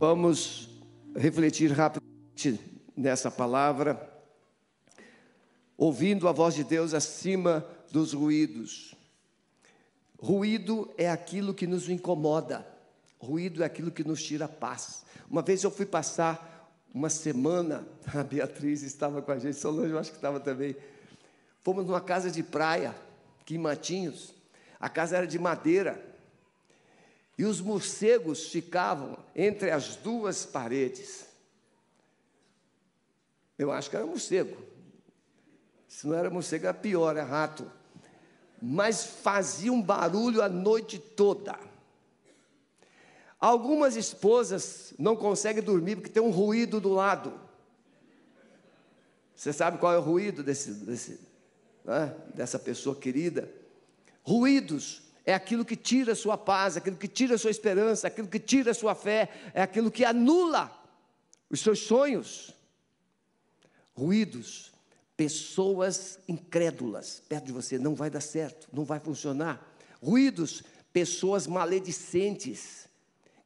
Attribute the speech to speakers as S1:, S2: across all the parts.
S1: Vamos refletir rapidamente nessa palavra, ouvindo a voz de Deus acima dos ruídos. Ruído é aquilo que nos incomoda, ruído é aquilo que nos tira a paz. Uma vez eu fui passar uma semana, a Beatriz estava com a gente, Solange eu acho que estava também. Fomos numa casa de praia, aqui em Matinhos. A casa era de madeira. E os morcegos ficavam entre as duas paredes. Eu acho que era morcego. Se não era morcego, era pior, era rato. Mas fazia um barulho a noite toda. Algumas esposas não conseguem dormir porque tem um ruído do lado. Você sabe qual é o ruído desse, desse, né, dessa pessoa querida? Ruídos é aquilo que tira a sua paz, aquilo que tira a sua esperança, aquilo que tira a sua fé, é aquilo que anula os seus sonhos. Ruídos, pessoas incrédulas perto de você, não vai dar certo, não vai funcionar. Ruídos, pessoas maledicentes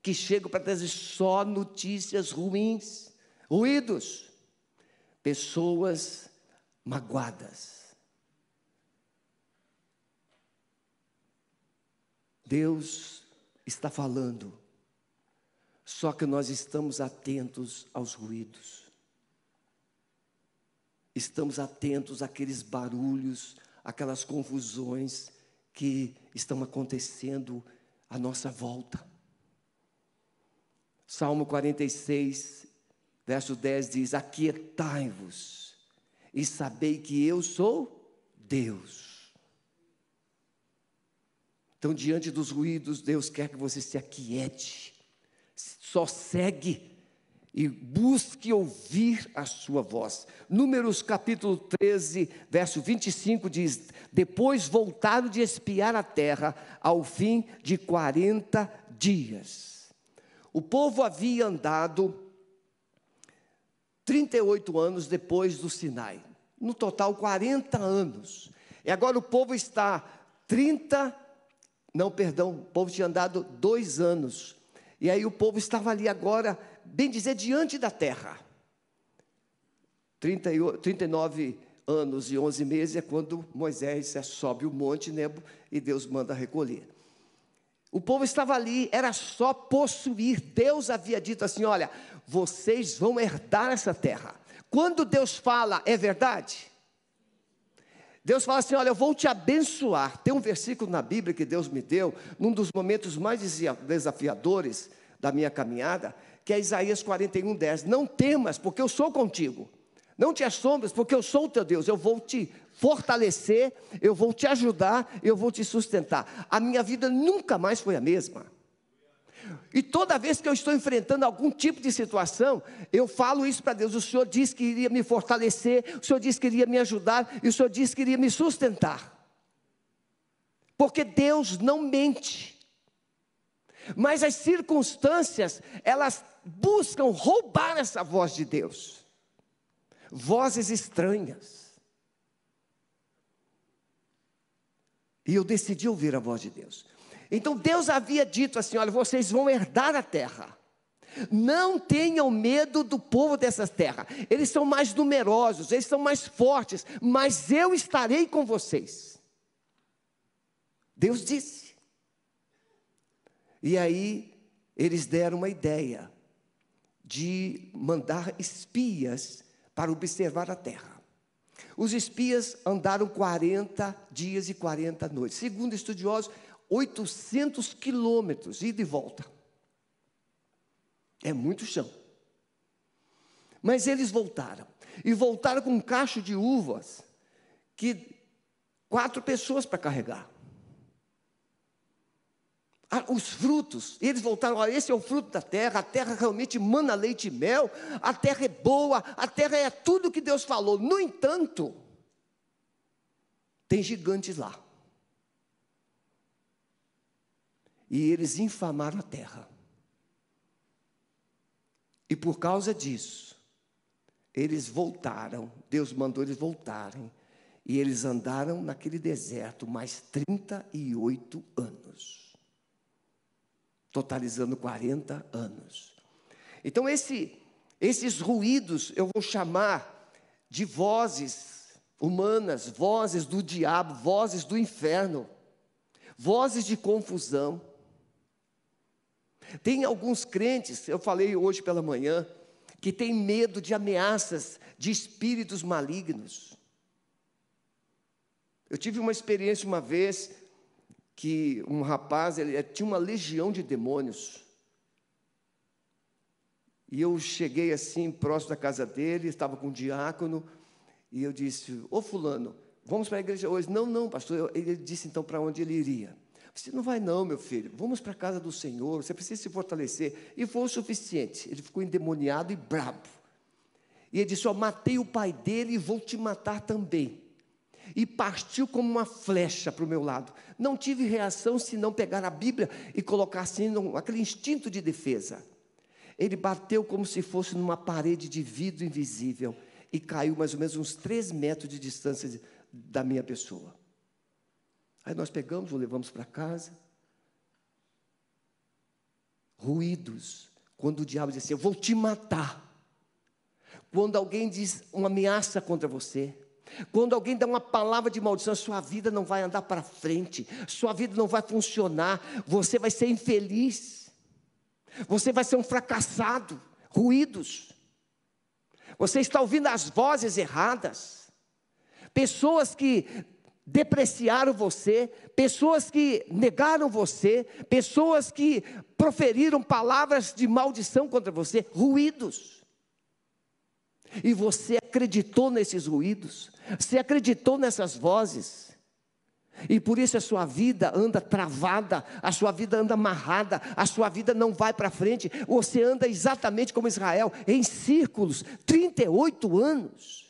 S1: que chegam para trazer só notícias ruins. Ruídos, pessoas magoadas. Deus está falando, só que nós estamos atentos aos ruídos, estamos atentos àqueles barulhos, aquelas confusões que estão acontecendo à nossa volta. Salmo 46, verso 10 diz: Aquietai-vos e sabei que eu sou Deus. Então, diante dos ruídos, Deus quer que você se aquiete, só segue e busque ouvir a sua voz. Números capítulo 13, verso 25 diz: Depois voltaram de espiar a terra ao fim de 40 dias. O povo havia andado 38 anos depois do Sinai, no total 40 anos. E agora o povo está 30 não, perdão, o povo tinha andado dois anos. E aí o povo estava ali agora, bem dizer, diante da terra. 30, 39 anos e 11 meses é quando Moisés sobe o monte Nebo e Deus manda recolher. O povo estava ali, era só possuir. Deus havia dito assim: olha, vocês vão herdar essa terra. Quando Deus fala, é verdade? Deus fala assim: Olha, eu vou te abençoar. Tem um versículo na Bíblia que Deus me deu, num dos momentos mais desafiadores da minha caminhada, que é Isaías 41, 10. Não temas, porque eu sou contigo. Não te assombres, porque eu sou o teu Deus. Eu vou te fortalecer, eu vou te ajudar, eu vou te sustentar. A minha vida nunca mais foi a mesma. E toda vez que eu estou enfrentando algum tipo de situação, eu falo isso para Deus. O Senhor disse que iria me fortalecer, o Senhor disse que iria me ajudar, e o Senhor disse que iria me sustentar. Porque Deus não mente. Mas as circunstâncias, elas buscam roubar essa voz de Deus. Vozes estranhas. E eu decidi ouvir a voz de Deus. Então Deus havia dito assim: olha, vocês vão herdar a terra. Não tenham medo do povo dessa terra. Eles são mais numerosos, eles são mais fortes, mas eu estarei com vocês. Deus disse. E aí eles deram uma ideia de mandar espias para observar a terra. Os espias andaram 40 dias e 40 noites. Segundo estudiosos, 800 quilômetros, ida e volta. É muito chão. Mas eles voltaram. E voltaram com um cacho de uvas que quatro pessoas para carregar. Ah, os frutos, eles voltaram, esse é o fruto da terra, a terra realmente mana leite e mel, a terra é boa, a terra é tudo que Deus falou. No entanto, tem gigantes lá. E eles infamaram a terra. E por causa disso, eles voltaram, Deus mandou eles voltarem, e eles andaram naquele deserto mais 38 anos, totalizando 40 anos. Então, esse, esses ruídos eu vou chamar de vozes humanas, vozes do diabo, vozes do inferno, vozes de confusão. Tem alguns crentes, eu falei hoje pela manhã, que têm medo de ameaças de espíritos malignos. Eu tive uma experiência uma vez que um rapaz, ele tinha uma legião de demônios. E eu cheguei assim, próximo da casa dele, estava com um diácono, e eu disse: Ô Fulano, vamos para a igreja hoje? Não, não, pastor. Ele disse então para onde ele iria. Você não vai, não, meu filho. Vamos para a casa do Senhor. Você precisa se fortalecer. E foi o suficiente. Ele ficou endemoniado e brabo. E ele disse: Ó, matei o pai dele e vou te matar também. E partiu como uma flecha para o meu lado. Não tive reação se não pegar a Bíblia e colocar assim, aquele instinto de defesa. Ele bateu como se fosse numa parede de vidro invisível e caiu mais ou menos uns três metros de distância da minha pessoa. Aí nós pegamos, o levamos para casa. Ruídos. Quando o diabo diz assim: Eu vou te matar. Quando alguém diz uma ameaça contra você. Quando alguém dá uma palavra de maldição, sua vida não vai andar para frente, sua vida não vai funcionar, você vai ser infeliz, você vai ser um fracassado. Ruídos. Você está ouvindo as vozes erradas. Pessoas que depreciaram você, pessoas que negaram você, pessoas que proferiram palavras de maldição contra você, ruídos. E você acreditou nesses ruídos, você acreditou nessas vozes. E por isso a sua vida anda travada, a sua vida anda amarrada, a sua vida não vai para frente. Você anda exatamente como Israel, em círculos, 38 anos.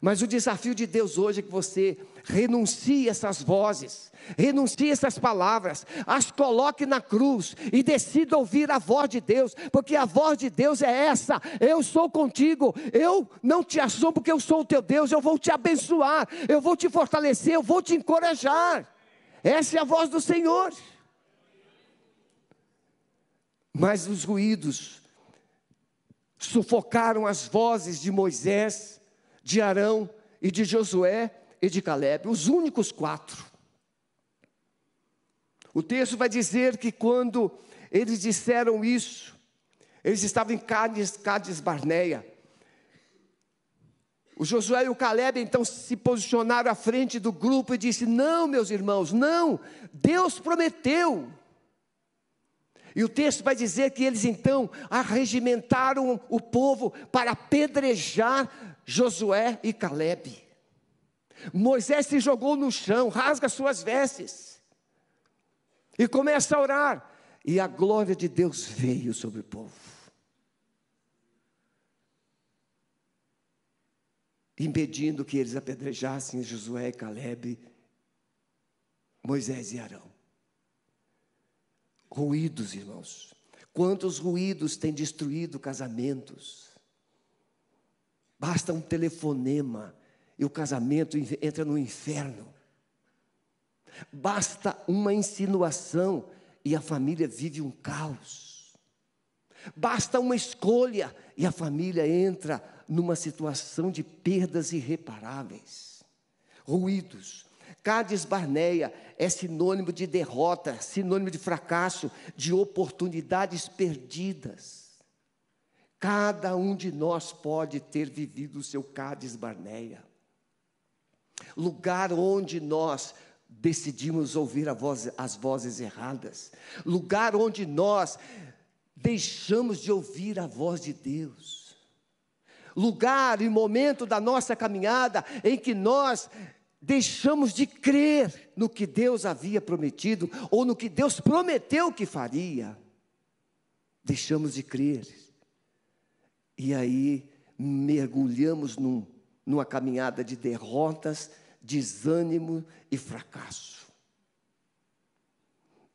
S1: Mas o desafio de Deus hoje é que você renuncie essas vozes, renuncie essas palavras, as coloque na cruz e decida ouvir a voz de Deus, porque a voz de Deus é essa: eu sou contigo, eu não te assombro porque eu sou o teu Deus, eu vou te abençoar, eu vou te fortalecer, eu vou te encorajar. Essa é a voz do Senhor. Mas os ruídos sufocaram as vozes de Moisés, de Arão e de Josué e de Caleb, os únicos quatro. O texto vai dizer que quando eles disseram isso, eles estavam em Cádiz, Cádiz Barneia. O Josué e o Caleb então se posicionaram à frente do grupo e disse: Não, meus irmãos, não, Deus prometeu. E o texto vai dizer que eles então arregimentaram o povo para apedrejar Josué e Caleb. Moisés se jogou no chão, rasga suas vestes e começa a orar. E a glória de Deus veio sobre o povo. Impedindo que eles apedrejassem Josué Caleb, Moisés e Arão. Ruídos, irmãos. Quantos ruídos têm destruído casamentos? Basta um telefonema e o casamento entra no inferno. Basta uma insinuação e a família vive um caos. Basta uma escolha e a família entra numa situação de perdas irreparáveis. Ruídos. Cádiz Barneia é sinônimo de derrota, sinônimo de fracasso, de oportunidades perdidas. Cada um de nós pode ter vivido o seu Cádiz Barneia. Lugar onde nós decidimos ouvir voz, as vozes erradas. Lugar onde nós deixamos de ouvir a voz de Deus. Lugar e momento da nossa caminhada em que nós deixamos de crer no que Deus havia prometido ou no que Deus prometeu que faria. Deixamos de crer e aí mergulhamos num, numa caminhada de derrotas, desânimo e fracasso.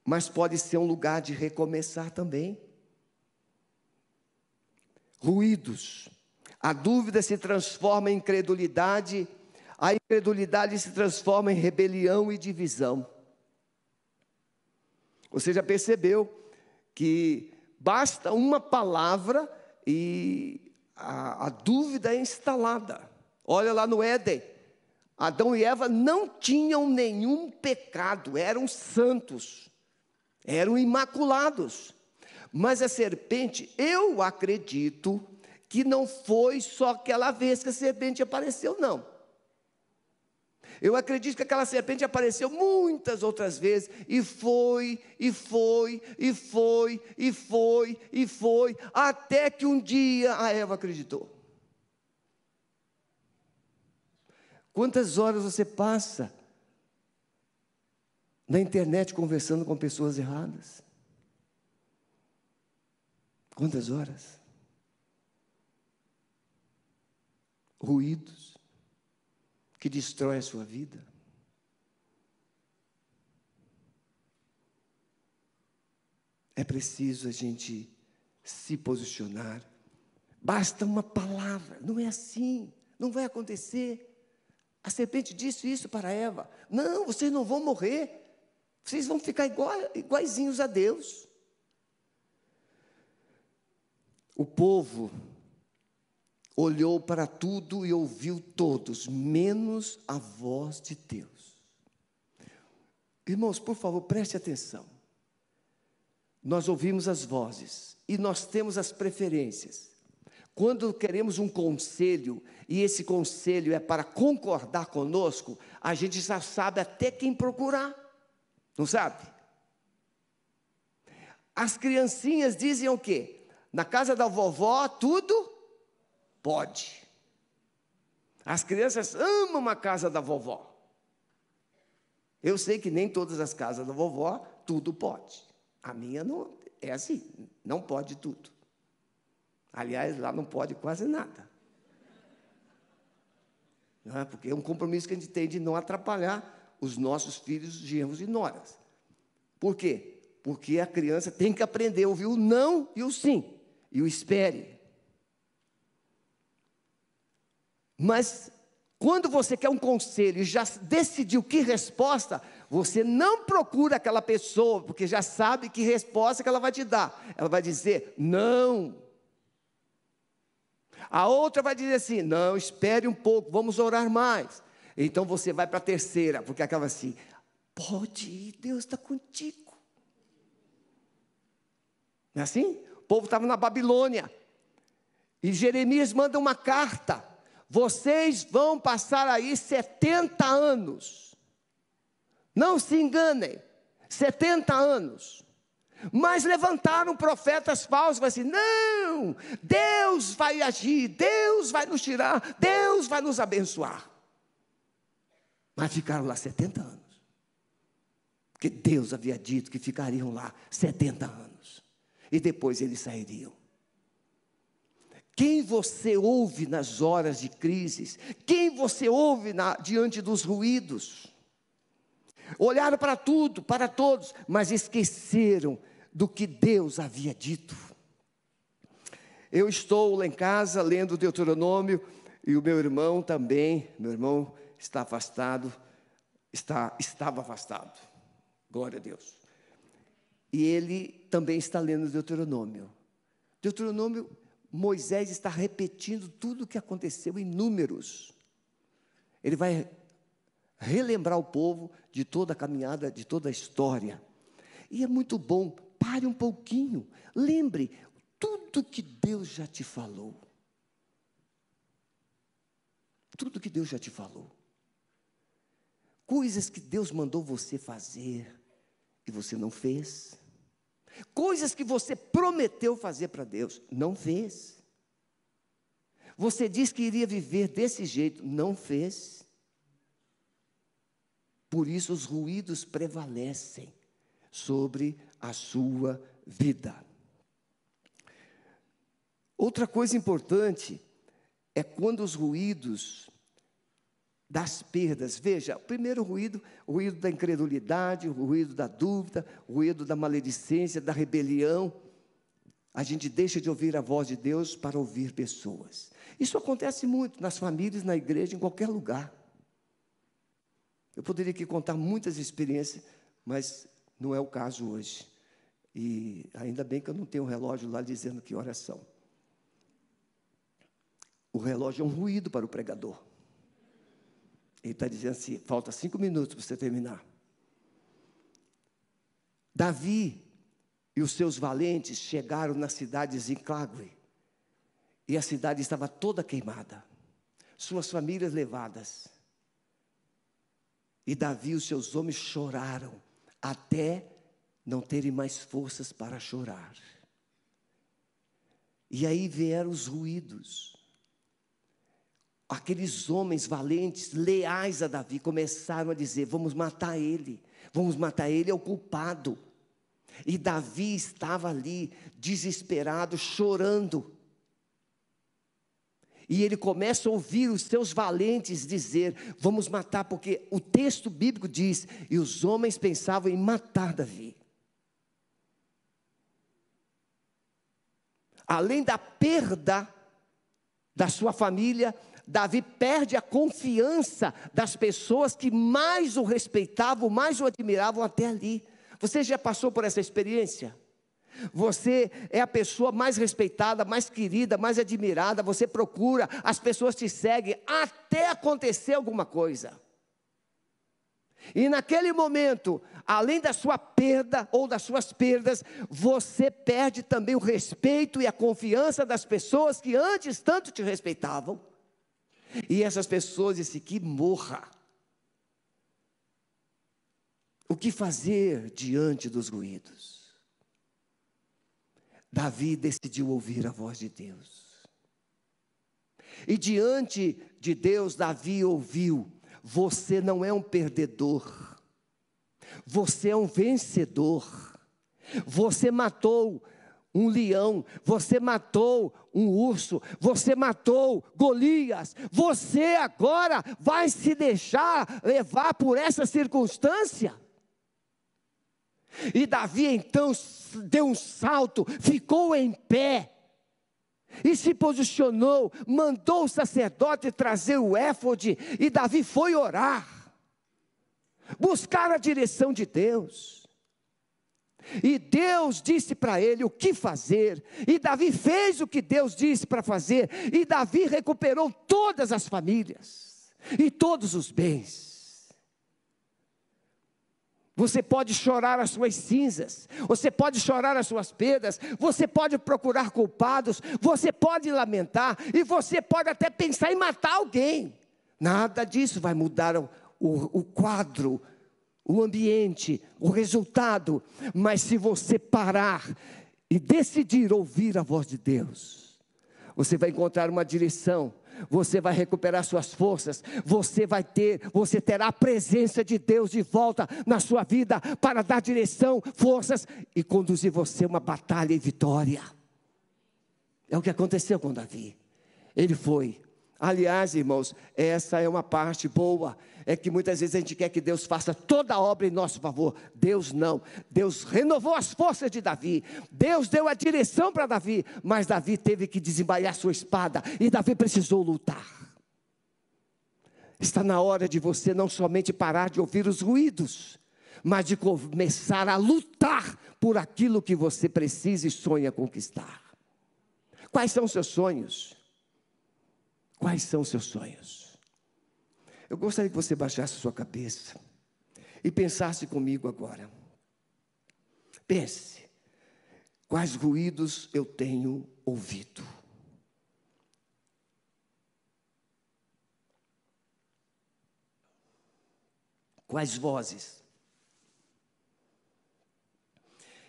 S1: Mas pode ser um lugar de recomeçar também. Ruídos. A dúvida se transforma em incredulidade, a incredulidade se transforma em rebelião e divisão. Você já percebeu que Basta uma palavra e a, a dúvida é instalada. Olha lá no Éden. Adão e Eva não tinham nenhum pecado, eram santos, eram imaculados. Mas a serpente, eu acredito que não foi só aquela vez que a serpente apareceu, não. Eu acredito que aquela serpente apareceu muitas outras vezes, e foi, e foi, e foi, e foi, e foi, até que um dia a Eva acreditou. Quantas horas você passa na internet conversando com pessoas erradas? Quantas horas? Ruídos que destrói a sua vida. É preciso a gente se posicionar. Basta uma palavra, não é assim, não vai acontecer. A serpente disse isso para Eva: Não, vocês não vão morrer, vocês vão ficar iguaizinhos a Deus. O povo olhou para tudo e ouviu todos, menos a voz de Deus. Irmãos, por favor, preste atenção. Nós ouvimos as vozes e nós temos as preferências. Quando queremos um conselho e esse conselho é para concordar conosco, a gente já sabe até quem procurar, não sabe? As criancinhas dizem o quê? Na casa da vovó, tudo Pode. As crianças amam a casa da vovó. Eu sei que nem todas as casas da vovó tudo pode. A minha não é assim, não pode tudo. Aliás, lá não pode quase nada. Não é? Porque é um compromisso que a gente tem de não atrapalhar os nossos filhos, genros e noras. Por quê? Porque a criança tem que aprender a ouvir o não e o sim, e o espere. Mas quando você quer um conselho e já decidiu que resposta, você não procura aquela pessoa, porque já sabe que resposta que ela vai te dar. Ela vai dizer não. A outra vai dizer assim: não, espere um pouco, vamos orar mais. Então você vai para a terceira, porque aquela assim: pode ir, Deus está contigo. Não é assim? O povo estava na Babilônia. E Jeremias manda uma carta vocês vão passar aí 70 anos. Não se enganem, 70 anos. Mas levantaram profetas falsos, vai assim: não, Deus vai agir, Deus vai nos tirar, Deus vai nos abençoar. Mas ficaram lá 70 anos. Porque Deus havia dito que ficariam lá 70 anos. E depois eles sairiam. Quem você ouve nas horas de crises? Quem você ouve na, diante dos ruídos? Olharam para tudo, para todos, mas esqueceram do que Deus havia dito. Eu estou lá em casa lendo Deuteronômio e o meu irmão também, meu irmão está afastado, está, estava afastado. Glória a Deus. E ele também está lendo Deuteronômio. Deuteronômio Moisés está repetindo tudo o que aconteceu em números. Ele vai relembrar o povo de toda a caminhada, de toda a história. E é muito bom, pare um pouquinho, lembre tudo que Deus já te falou. Tudo que Deus já te falou. Coisas que Deus mandou você fazer e você não fez. Coisas que você prometeu fazer para Deus, não fez. Você disse que iria viver desse jeito, não fez. Por isso os ruídos prevalecem sobre a sua vida. Outra coisa importante é quando os ruídos das perdas. Veja, o primeiro ruído, o ruído da incredulidade, o ruído da dúvida, o ruído da maledicência, da rebelião. A gente deixa de ouvir a voz de Deus para ouvir pessoas. Isso acontece muito nas famílias, na igreja, em qualquer lugar. Eu poderia aqui contar muitas experiências, mas não é o caso hoje. E ainda bem que eu não tenho um relógio lá dizendo que horas são. O relógio é um ruído para o pregador. Ele está dizendo assim: falta cinco minutos para você terminar. Davi e os seus valentes chegaram na cidade de Zinclague. E a cidade estava toda queimada, suas famílias levadas. E Davi e os seus homens choraram até não terem mais forças para chorar. E aí vieram os ruídos. Aqueles homens valentes, leais a Davi, começaram a dizer: vamos matar ele, vamos matar ele, é o culpado. E Davi estava ali, desesperado, chorando. E ele começa a ouvir os seus valentes dizer: Vamos matar, porque o texto bíblico diz: E os homens pensavam em matar Davi. Além da perda da sua família, Davi perde a confiança das pessoas que mais o respeitavam, mais o admiravam até ali. Você já passou por essa experiência? Você é a pessoa mais respeitada, mais querida, mais admirada. Você procura, as pessoas te seguem até acontecer alguma coisa. E naquele momento, além da sua perda ou das suas perdas, você perde também o respeito e a confiança das pessoas que antes tanto te respeitavam. E essas pessoas dizem que morra. O que fazer diante dos ruídos? Davi decidiu ouvir a voz de Deus. E diante de Deus, Davi ouviu: Você não é um perdedor, você é um vencedor. Você matou um leão, você matou um urso, você matou Golias, você agora vai se deixar levar por essa circunstância? E Davi então deu um salto, ficou em pé e se posicionou, mandou o sacerdote trazer o éfode e Davi foi orar, buscar a direção de Deus. E Deus disse para ele o que fazer, e Davi fez o que Deus disse para fazer, e Davi recuperou todas as famílias e todos os bens. Você pode chorar as suas cinzas, você pode chorar as suas perdas, você pode procurar culpados, você pode lamentar e você pode até pensar em matar alguém. Nada disso vai mudar o, o, o quadro, o ambiente, o resultado. Mas se você parar e decidir ouvir a voz de Deus, você vai encontrar uma direção você vai recuperar suas forças, você vai ter, você terá a presença de Deus de volta na sua vida para dar direção, forças e conduzir você uma batalha e vitória. É o que aconteceu com Davi. Ele foi. Aliás, irmãos, essa é uma parte boa é que muitas vezes a gente quer que Deus faça toda a obra em nosso favor. Deus não. Deus renovou as forças de Davi. Deus deu a direção para Davi, mas Davi teve que desembainhar sua espada e Davi precisou lutar. Está na hora de você não somente parar de ouvir os ruídos, mas de começar a lutar por aquilo que você precisa e sonha conquistar. Quais são seus sonhos? Quais são seus sonhos? Eu gostaria que você baixasse sua cabeça e pensasse comigo agora. Pense, quais ruídos eu tenho ouvido? Quais vozes?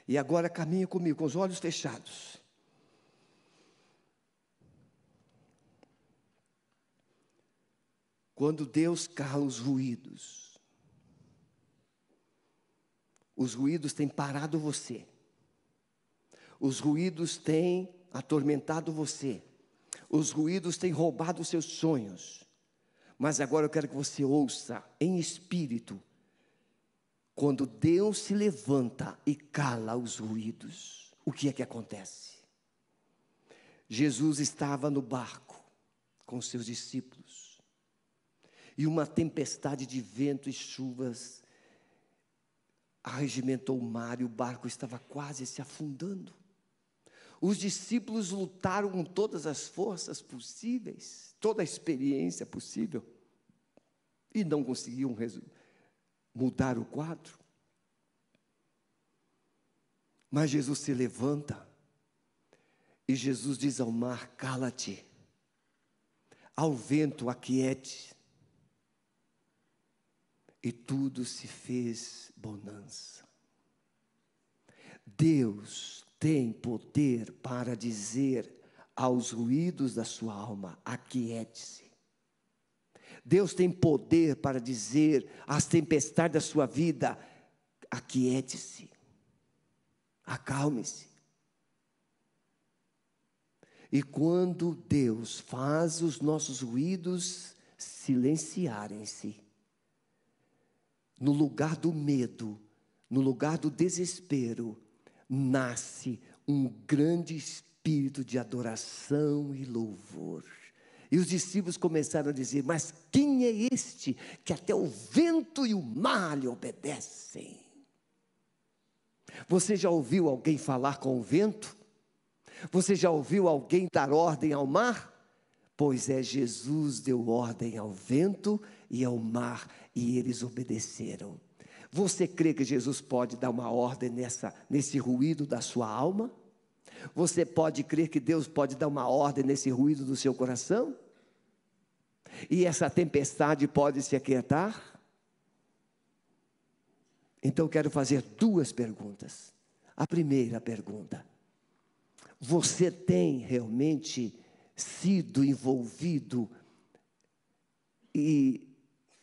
S1: E agora caminhe comigo com os olhos fechados. Quando Deus cala os ruídos, os ruídos têm parado você, os ruídos têm atormentado você, os ruídos têm roubado os seus sonhos, mas agora eu quero que você ouça em espírito, quando Deus se levanta e cala os ruídos, o que é que acontece? Jesus estava no barco com seus discípulos e uma tempestade de vento e chuvas arregimentou o mar e o barco estava quase se afundando. Os discípulos lutaram com todas as forças possíveis, toda a experiência possível, e não conseguiam mudar o quadro. Mas Jesus se levanta e Jesus diz ao mar: cala-te, ao vento, aquiete. E tudo se fez bonança. Deus tem poder para dizer aos ruídos da sua alma: aquiete-se. Deus tem poder para dizer às tempestades da sua vida: aquiete-se, acalme-se. E quando Deus faz os nossos ruídos silenciarem-se, no lugar do medo, no lugar do desespero, nasce um grande espírito de adoração e louvor. E os discípulos começaram a dizer: Mas quem é este que até o vento e o mar lhe obedecem? Você já ouviu alguém falar com o vento? Você já ouviu alguém dar ordem ao mar? Pois é, Jesus deu ordem ao vento e ao mar e eles obedeceram. Você crê que Jesus pode dar uma ordem nessa, nesse ruído da sua alma? Você pode crer que Deus pode dar uma ordem nesse ruído do seu coração? E essa tempestade pode se aquietar? Então quero fazer duas perguntas. A primeira pergunta: Você tem realmente sido envolvido e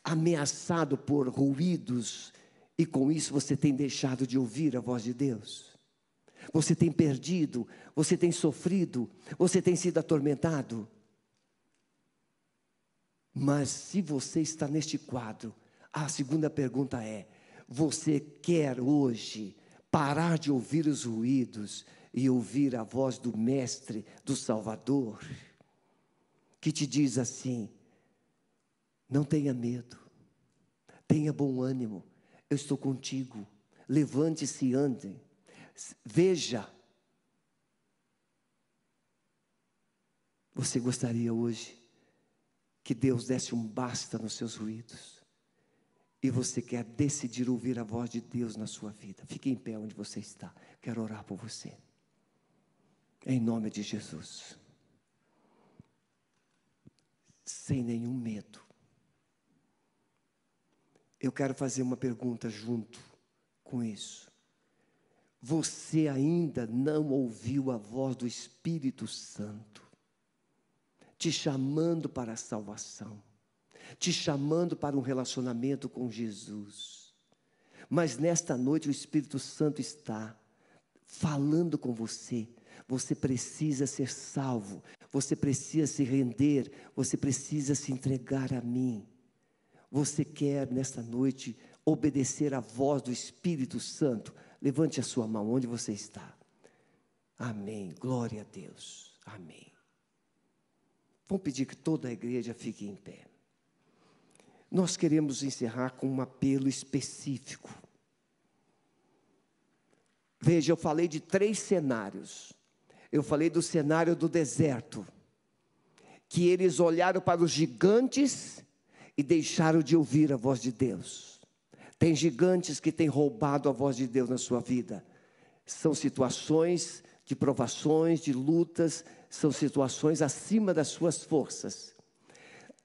S1: ameaçado por ruídos e com isso você tem deixado de ouvir a voz de Deus. Você tem perdido, você tem sofrido, você tem sido atormentado. Mas se você está neste quadro, a segunda pergunta é: você quer hoje parar de ouvir os ruídos e ouvir a voz do Mestre, do Salvador, que te diz assim: não tenha medo, tenha bom ânimo, eu estou contigo. Levante-se e ande. Veja. Você gostaria hoje que Deus desse um basta nos seus ruídos? E você quer decidir ouvir a voz de Deus na sua vida? Fique em pé onde você está. Quero orar por você. Em nome de Jesus. Sem nenhum medo eu quero fazer uma pergunta junto com isso. Você ainda não ouviu a voz do Espírito Santo te chamando para a salvação, te chamando para um relacionamento com Jesus. Mas nesta noite o Espírito Santo está falando com você. Você precisa ser salvo, você precisa se render, você precisa se entregar a mim. Você quer nesta noite obedecer à voz do Espírito Santo? Levante a sua mão onde você está. Amém. Glória a Deus. Amém. Vamos pedir que toda a igreja fique em pé. Nós queremos encerrar com um apelo específico. Veja, eu falei de três cenários. Eu falei do cenário do deserto, que eles olharam para os gigantes e deixaram de ouvir a voz de Deus. Tem gigantes que têm roubado a voz de Deus na sua vida. São situações de provações, de lutas, são situações acima das suas forças.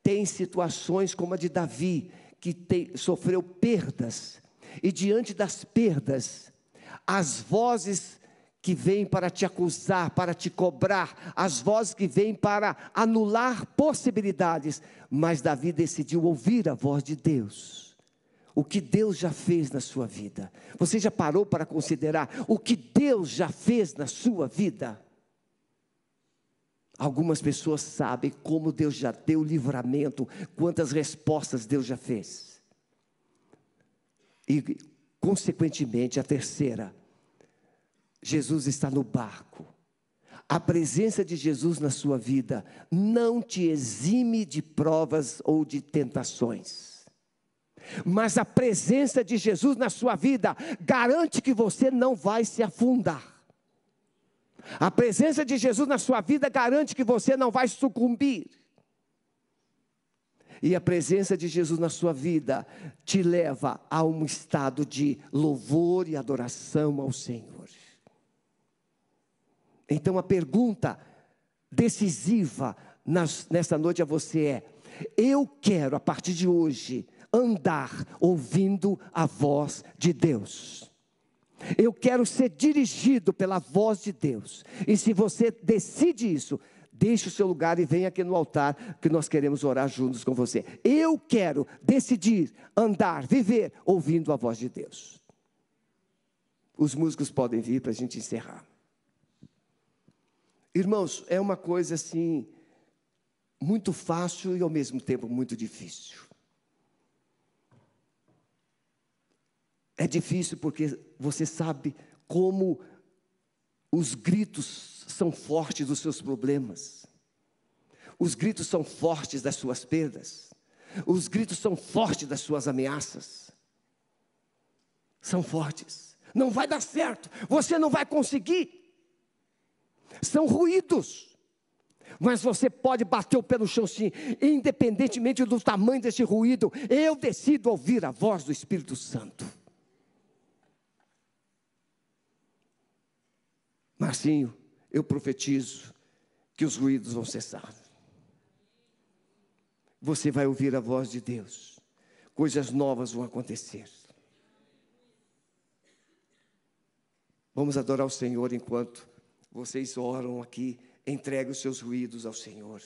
S1: Tem situações como a de Davi, que tem, sofreu perdas, e diante das perdas, as vozes que vêm para te acusar, para te cobrar, as vozes que vêm para anular possibilidades, mas Davi decidiu ouvir a voz de Deus. O que Deus já fez na sua vida. Você já parou para considerar o que Deus já fez na sua vida? Algumas pessoas sabem como Deus já deu livramento, quantas respostas Deus já fez. E, consequentemente, a terceira, Jesus está no barco. A presença de Jesus na sua vida não te exime de provas ou de tentações. Mas a presença de Jesus na sua vida garante que você não vai se afundar. A presença de Jesus na sua vida garante que você não vai sucumbir. E a presença de Jesus na sua vida te leva a um estado de louvor e adoração ao Senhor. Então a pergunta decisiva nesta noite a você é: eu quero a partir de hoje andar ouvindo a voz de Deus. Eu quero ser dirigido pela voz de Deus. E se você decide isso, deixe o seu lugar e venha aqui no altar, que nós queremos orar juntos com você. Eu quero decidir andar, viver ouvindo a voz de Deus. Os músicos podem vir para a gente encerrar. Irmãos, é uma coisa assim, muito fácil e ao mesmo tempo muito difícil. É difícil porque você sabe como os gritos são fortes dos seus problemas. Os gritos são fortes das suas perdas. Os gritos são fortes das suas ameaças. São fortes. Não vai dar certo. Você não vai conseguir. São ruídos. Mas você pode bater o pé no chão sim, independentemente do tamanho desse ruído, eu decido ouvir a voz do Espírito Santo. Marcinho, eu profetizo que os ruídos vão cessar. Você vai ouvir a voz de Deus, coisas novas vão acontecer. Vamos adorar o Senhor enquanto vocês oram aqui, entregue os seus ruídos ao Senhor.